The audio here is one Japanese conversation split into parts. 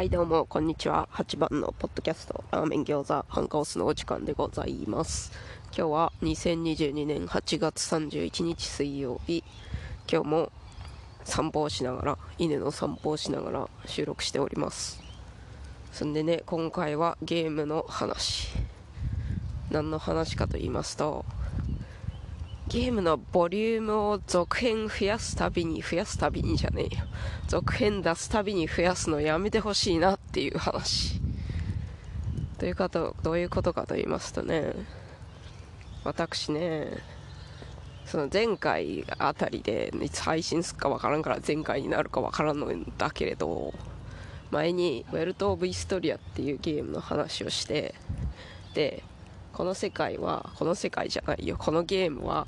はいどうもこんにちは。8番のポッドキャストラーメン餃子ハンカオスのお時間でございます。今日は2022年8月31日水曜日。今日も散歩をしながら犬の散歩をしながら収録しております。そんでね今回はゲームの話。何の話かと言いますとゲームのボリュームを続編増やすたびに増やすたびにじゃねえよ。続編出すたびに増やすのやめてほしいなっていう話。ということどういうことかと言いますとね。私ねその前回あたりでいつ配信するかわからんから前回になるかわからんのだけれど前に「ウェルト・オブ・イストリア」っていうゲームの話をしてでこの世界はこの世界じゃないよ。このゲームは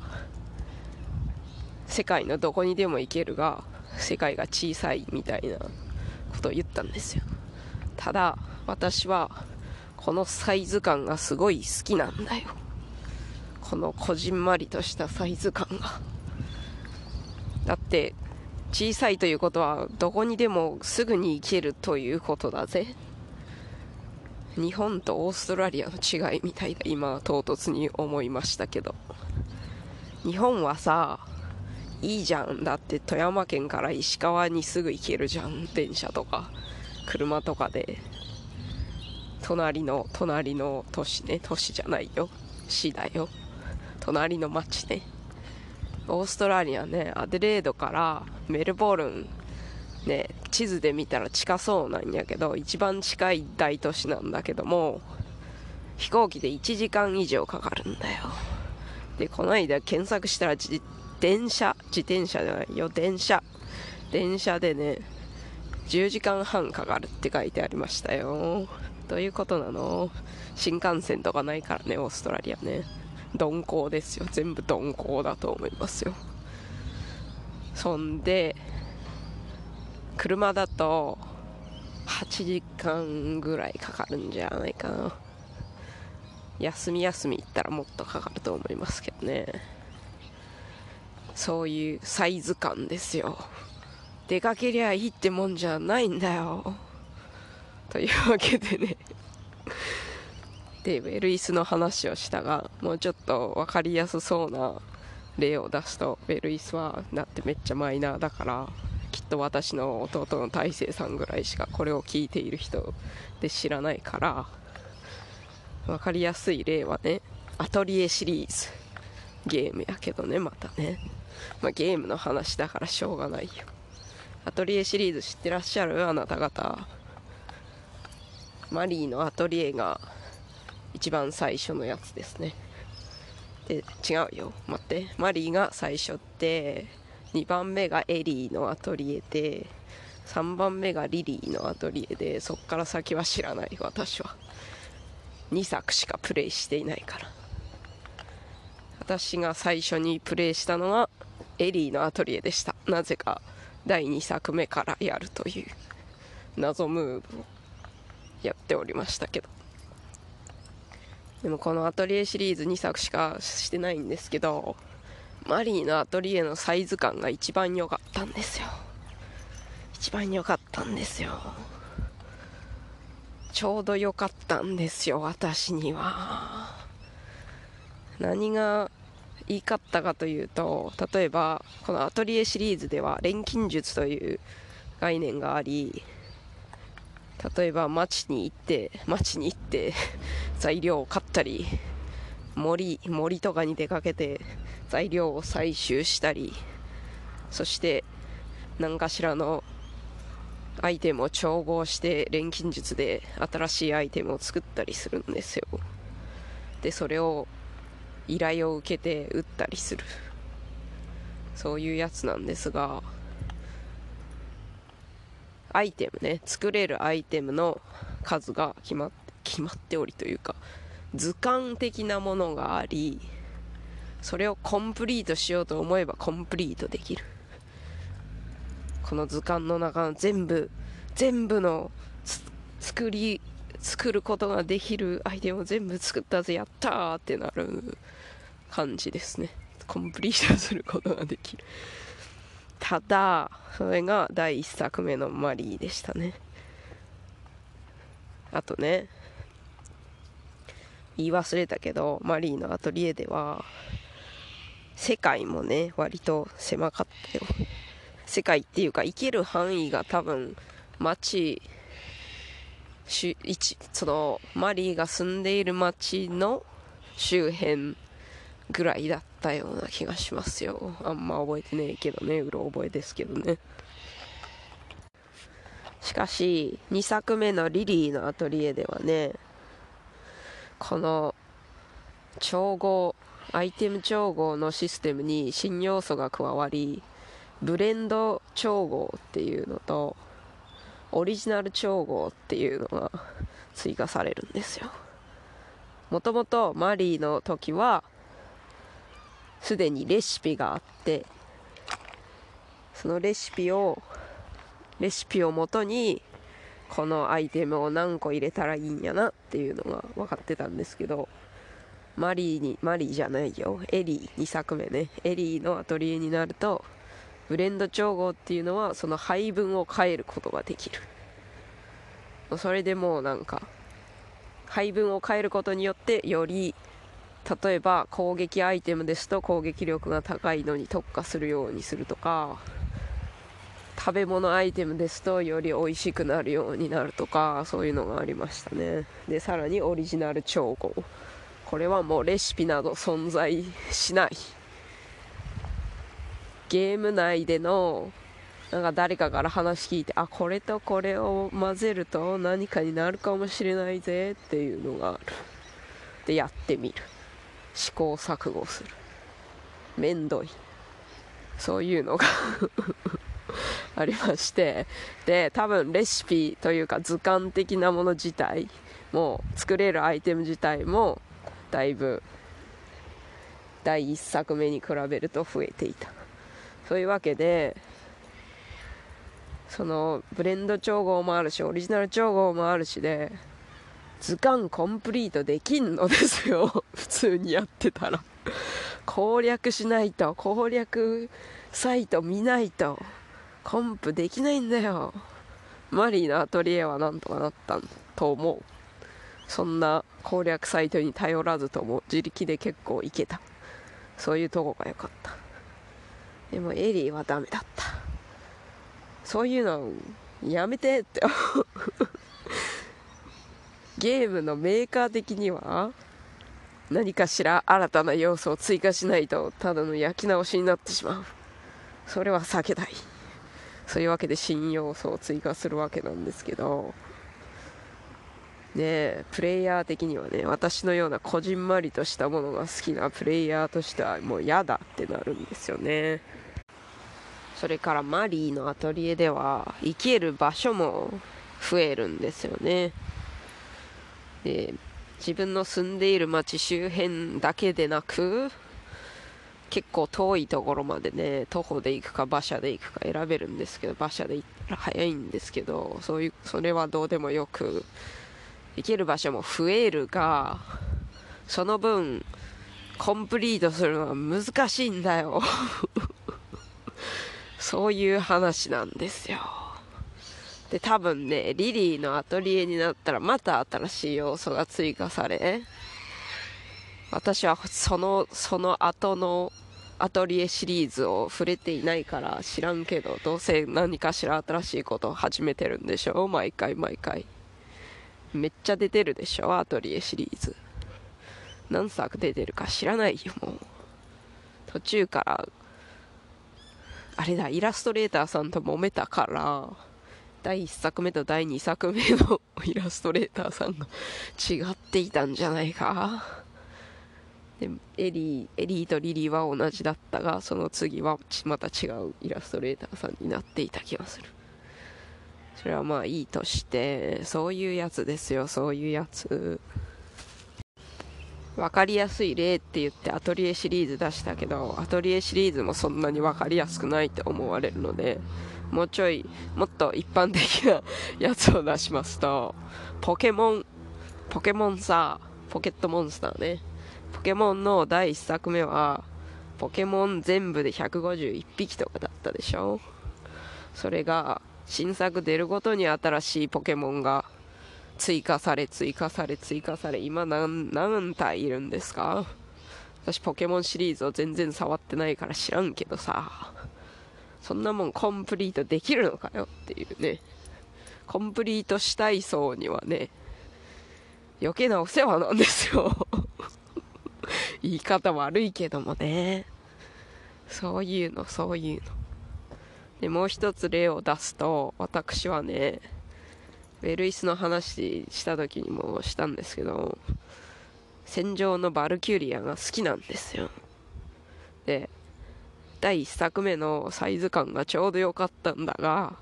世界のどこにでも行けるが世界が小さいみたいなことを言ったんですよ。ただ私はこのサイズ感がすごい好きなんだよ。このこじんまりとしたサイズ感が。だって小さいということはどこにでもすぐに行けるということだぜ。日本とオーストラリアの違いみたいだ今唐突に思いましたけど。日本はさいいじゃん。だって富山県から石川にすぐ行けるじゃん。電車とか車とかで。隣の隣の都市ね。都市じゃないよ。市だよ。隣の町ね。オーストラリアねアデレードからメルボルンね地図で見たら近そうなんやけど一番近い大都市なんだけども飛行機で1時間以上かかるんだよ。でこの間検索したら電車自転車じゃないよ電車。電車でね10時間半かかるって書いてありましたよ。どういうことなの？新幹線とかないからねオーストラリアね。鈍行ですよ。全部鈍行だと思いますよ。そんで車だと8時間ぐらいかかるんじゃないかな。休み休み行ったらもっとかかると思いますけどね。そういうサイズ感ですよ。出かけりゃいいってもんじゃないんだよ。というわけでね。でウェルイスの話をしたがもうちょっと分かりやすそうな例を出すとウェルイスはだってめっちゃマイナーだからきっと私の弟の大勢さんぐらいしかこれを聞いている人で知らないから分かりやすい例はねアトリエシリーズゲームやけどねまたね、まあ、ゲームの話だからしょうがないよ。アトリエシリーズ知ってらっしゃる？あなた方。マリーのアトリエが一番最初のやつですね。で違うよ。待って。マリーが最初って2番目がエリーのアトリエで3番目がリリーのアトリエでそっから先は知らない私は。2作しかプレイしていないから。私が最初にプレイしたのはエリーのアトリエでした。なぜか第2作目からやるという謎ムーブをやっておりましたけど。でもこのアトリエシリーズ2作しかしてないんですけどマリーのアトリエのサイズ感が一番良かったんですよ。一番良かったんですよ。ちょうど良かったんですよ私には。何が言いかったかというと例えばこのアトリエシリーズでは錬金術という概念があり例えば町に行って町に行って材料を買ったり森森とかに出かけて材料を採集したりそして何かしらのアイテムを調合して錬金術で新しいアイテムを作ったりするんですよ。でそれを依頼を受けて売ったりする。そういうやつなんですがアイテムね作れるアイテムの数が決まって決まっておりというか図鑑的なものがありそれをコンプリートしようと思えばコンプリートできる。この図鑑の中の全部全部の作り作ることができるアイテムを全部作ったぜやったーってなる感じですね。コンプリートすることができる。ただそれが第1作目のマリーでしたね。あとね言い忘れたけどマリーのアトリエでは世界もね割と狭かったよ。世界っていうか行ける範囲が多分街そのマリーが住んでいる町の周辺ぐらいだったような気がしますよ。あんま覚えてねえけどね。うろ覚えですけどね。しかし2作目のリリーのアトリエではねこの調合アイテム調合のシステムに新要素が加わりブレンド調合っていうのとオリジナル調合っていうのが追加されるんですよ。もともとマリーの時はすでにレシピがあってそのレシピをレシピをもとにこのアイテムを何個入れたらいいんやなっていうのが分かってたんですけどマリーにマリーじゃないよ。エリー2作目ね。エリーのアトリエになるとブレンド調合っていうのはその配分を変えることができる。それでもうなんか配分を変えることによってより例えば攻撃アイテムですと攻撃力が高いのに特化するようにするとか食べ物アイテムですとより美味しくなるようになるとかそういうのがありましたね。でさらにオリジナル調合。これはもうレシピなど存在しない。ゲーム内でのなんか誰かから話聞いてあこれとこれを混ぜると何かになるかもしれないぜっていうのがある。でやってみる。試行錯誤する。めんどい。そういうのが ありまして。で多分レシピというか図鑑的なもの自体も作れるアイテム自体もだいぶ第1作目に比べると増えていた。そういうわけでそのブレンド調合もあるしオリジナル調合もあるしで図鑑コンプリートできんのですよ。普通にやってたら。攻略しないと攻略サイト見ないとコンプできないんだよ。マリーのアトリエはなんとかなったと思う。そんな攻略サイトに頼らずとも自力で結構いけた。そういうとこが良かった。でもエリーはダメだった。そういうのやめてってゲームのメーカー的には何かしら新たな要素を追加しないとただの焼き直しになってしまう。それは避けたい。そういうわけで新要素を追加するわけなんですけど。ねプレイヤー的にはね私のようなこじんまりとしたものが好きなプレイヤーとしてはもう嫌だってなるんですよね。それからマリーのアトリエでは生きる場所も増えるんですよね。で自分の住んでいる町周辺だけでなく結構遠いところまでね徒歩で行くか馬車で行くか選べるんですけど馬車で行ったら早いんですけどそういうそれはどうでもよく行ける場所も増えるがその分コンプリートするのは難しいんだよ。そういう話なんですよ。で多分ねリリーのアトリエになったらまた新しい要素が追加され私はそのその後のアトリエシリーズを触れていないから知らんけどどうせ何かしら新しいことを始めてるんでしょう。毎回毎回。めっちゃ出てるでしょアトリエシリーズ。何作出てるか知らないよもう。途中から。あれだイラストレーターさんと揉めたから第1作目と第2作目の イラストレーターさんが違っていたんじゃないか。でエリーエリーとリリーは同じだったがその次はまた違うイラストレーターさんになっていた気がする。それはまあいいとしてそういうやつですよそういうやつ。分かりやすい例って言ってアトリエシリーズ出したけどアトリエシリーズもそんなに分かりやすくないって思われるのでもうちょいもっと一般的なやつを出しますとポケモンポケモンさポケットモンスターね。ポケモンの第1作目はポケモン全部で151匹とかだったでしょ？それが新作出るごとに新しいポケモンが追加され追加され追加され今何何体いるんですか？私ポケモンシリーズを全然触ってないから知らんけどさ。そんなもんコンプリートできるのかよっていうね。コンプリートしたい層にはね余計なお世話なんですよ。言い方悪いけどもね。そういうのそういうの。でもう一つ例を出すと私はねベルイスの話した時にもしたんですけど戦場のバルキュリアが好きなんですよ。で第1作目のサイズ感がちょうど良かったんだが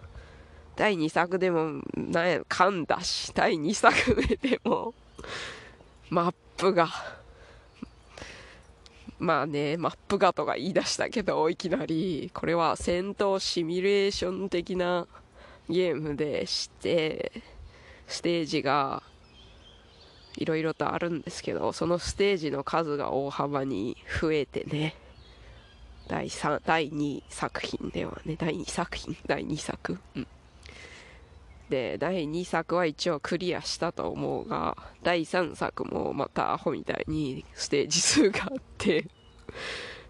第2作でもなんや噛んだし第2作目でもマップがまあねマップがとか言い出したけどいきなり。これは戦闘シミュレーション的なゲームでしてステージがいろいろとあるんですけどそのステージの数が大幅に増えてね。第3第2作品ではね。第2作品？第2作？うん。で第2作は一応クリアしたと思うが第3作もまたアホみたいにステージ数があって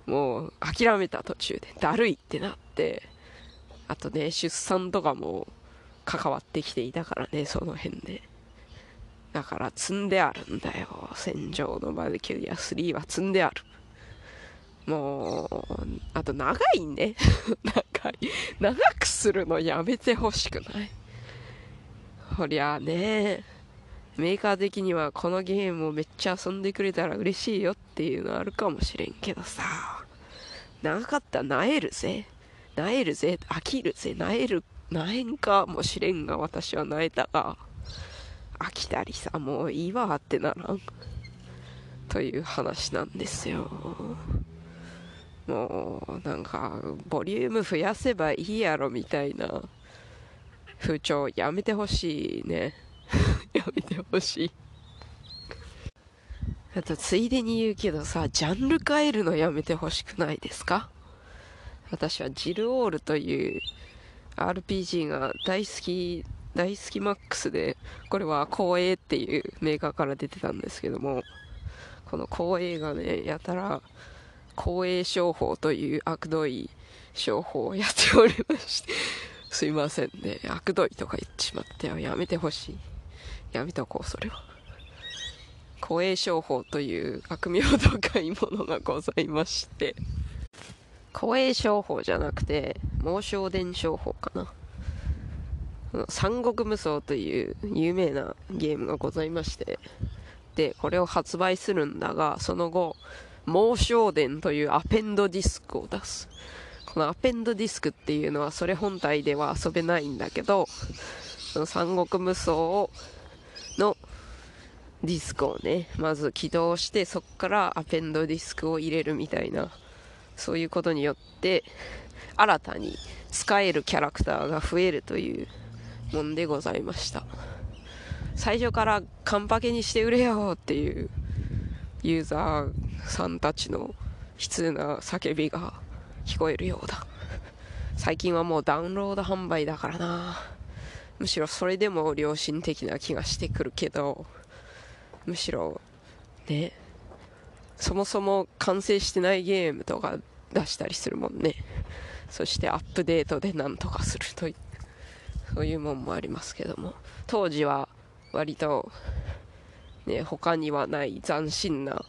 もう諦めた途中でだるいってなってあとね出産とかも関わってきていたからねその辺で。だから積んであるんだよ。戦場のバルキュリア3は積んである。もうあと長いね。長い。長くするのやめてほしくない。こりゃあね。メーカー的にはこのゲームをめっちゃ遊んでくれたら嬉しいよっていうのあるかもしれんけどさ。長かったらなえるぜ。なえるぜ。飽きるぜ。なえるなえんかもしれんが私はなえたが。飽きたりさもういいわってならん。という話なんですよ。もうなんかボリューム増やせばいいやろみたいな。風潮やめてほしいね。やめてほしい。あとついでに言うけどさジャンル変えるのやめてほしくないですか？私はジルオールという RPG が大好き大好きマックスでこれは光栄っていうメーカーから出てたんですけどもこの光栄がねやたら光栄商法という悪どい商法をやっておりましてすいませんね。悪どいとか言ってしまってやめてほしい。やめとこうそれは。光栄商法という悪名高いものがございまして。光栄商法じゃなくて猛将伝商法かな。三国無双という有名なゲームがございまして。でこれを発売するんだがその後猛将伝というアペンドディスクを出す。このアペンドディスクっていうのはそれ本体では遊べないんだけどその三国無双のディスクをねまず起動してそこからアペンドディスクを入れるみたいなそういうことによって新たに使えるキャラクターが増えるというもんでございました。最初からカンパケにして売れよっていうユーザーさんたちの悲痛な叫びが聞こえるようだ。最近はもうダウンロード販売だからな。むしろそれでも良心的な気がしてくるけど。むしろね。そもそも完成してないゲームとか出したりするもんね。そしてアップデートでなんとかするという。そういうもんもありますけども。当時は割とね他にはない斬新な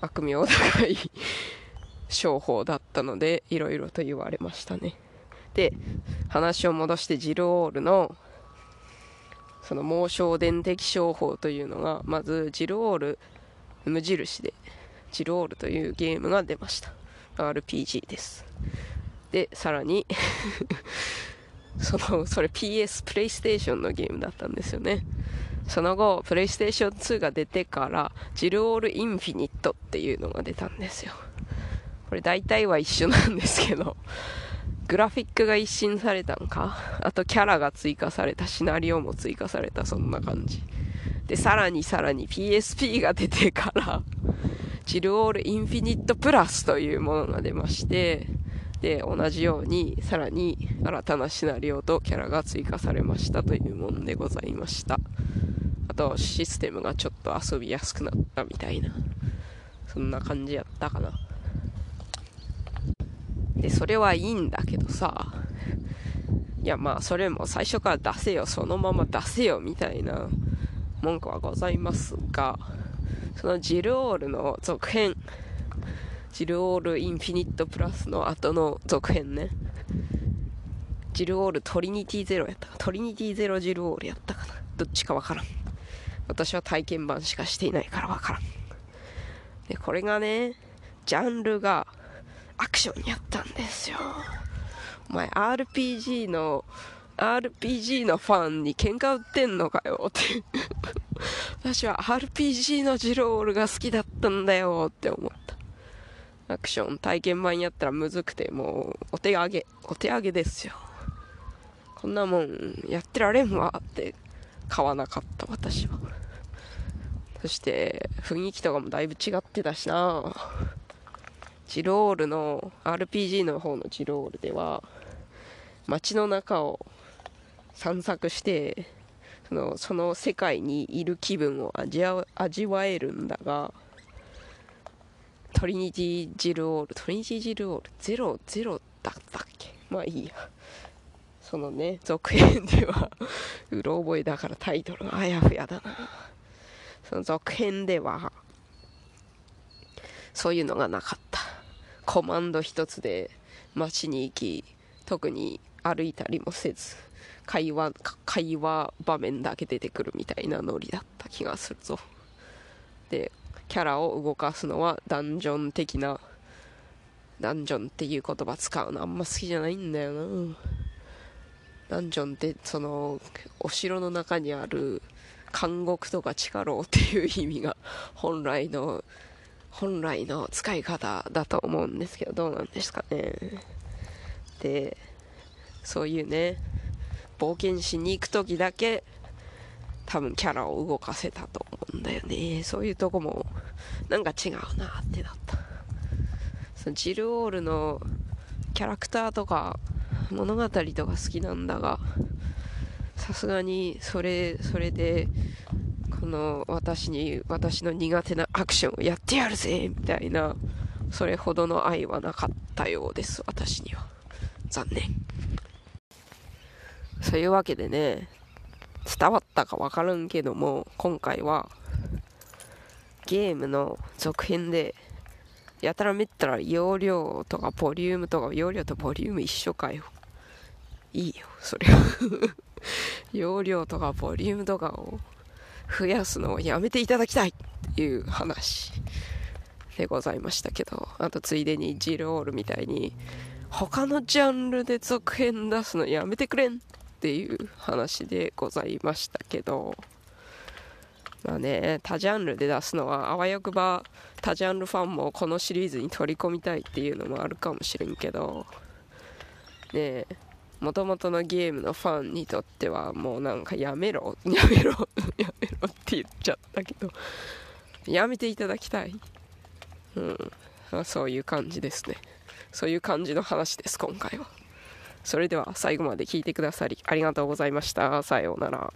悪名高い 商法だったのでいろいろと言われましたね。で話を戻してジルオールのその猛将伝的商法というのがまずジルオール無印でジルオールというゲームが出ました。RPG です。でさらに そのそれ PS プレイステーションのゲームだったんですよね。その後プレイステーション2が出てからジルオールインフィニットっていうのが出たんですよ。これ大体は一緒なんですけど グラフィックが一新されたんか？あとキャラが追加されたシナリオも追加されたそんな感じ。でさらにさらに PSP が出てから ジルオールインフィニットプラスというものが出ましてで同じようにさらに新たなシナリオとキャラが追加されましたというものでございました。あとシステムがちょっと遊びやすくなったみたいなそんな感じやったかな。でそれはいいんだけどさ。いやまあそれも最初から出せよ。そのまま出せよみたいな文句はございますがそのジルオールの続編ジルオールインフィニットプラスの後の続編ね。ジルオールトリニティゼロやったか。トリニティゼロジルオールやったかな。どっちかわからん。私は体験版しかしていないからわからん。でこれがねジャンルがアクションやったんですよ。お前 RPG の RPG のファンに喧嘩売ってんのかよって。私は RPG のジロールが好きだったんだよって思った。アクション体験版やったらむずくてもうお手上げお手上げですよ。こんなもんやってられんわって。買わなかった私は。そして雰囲気とかもだいぶ違ってたしな。ジロールの RPG の方のジロールでは街の中を散策してそのその世界にいる気分を味わ味わえるんだがトリニティ・ジルオールトリニティ・ジルオールゼロゼロだったっけ？まあいいや。そのね続編ではうろ覚えだからタイトルがあやふやだな。その続編ではそういうのがなかった。コマンド一つで街に行き特に歩いたりもせず会話会話場面だけ出てくるみたいなノリだった気がするぞ。でキャラを動かすのはダンジョン的なダンジョンっていう言葉使うのあんま好きじゃないんだよな。ダンジョンってそのお城の中にある監獄とか地下牢っていう意味が本来の本来の使い方だと思うんですけどどうなんですかね。でそういうね冒険しに行く時だけ多分キャラを動かせたと思うんだよね。そういうとこもなんか違うなってなった。そのジルオールのキャラクターとか物語とか好きなんだがさすがにそれそれでこの私に私の苦手なアクションをやってやるぜみたいなそれほどの愛はなかったようです私には。残念。そういうわけでね伝わったか分からんけども今回はゲームの続編でやたらめったら容量とかボリュームとか容量とボリューム一緒かよ。いいよそれは。容量とかボリュームとかを増やすのをやめていただきたいっていう話でございましたけどあとついでにジルオールみたいに他のジャンルで続編出すのやめてくれんっていう話でございましたけど。まあね多ジャンルで出すのはあわよくば多ジャンルファンもこのシリーズに取り込みたいっていうのもあるかもしれんけど。ねえ。もともとのゲームのファンにとってはもうなんかやめろ やめろやめろって言っちゃったけどやめていただきたい。うん。そういう感じですね。そういう感じの話です今回は。それでは最後まで聞いてくださりありがとうございました。さようなら。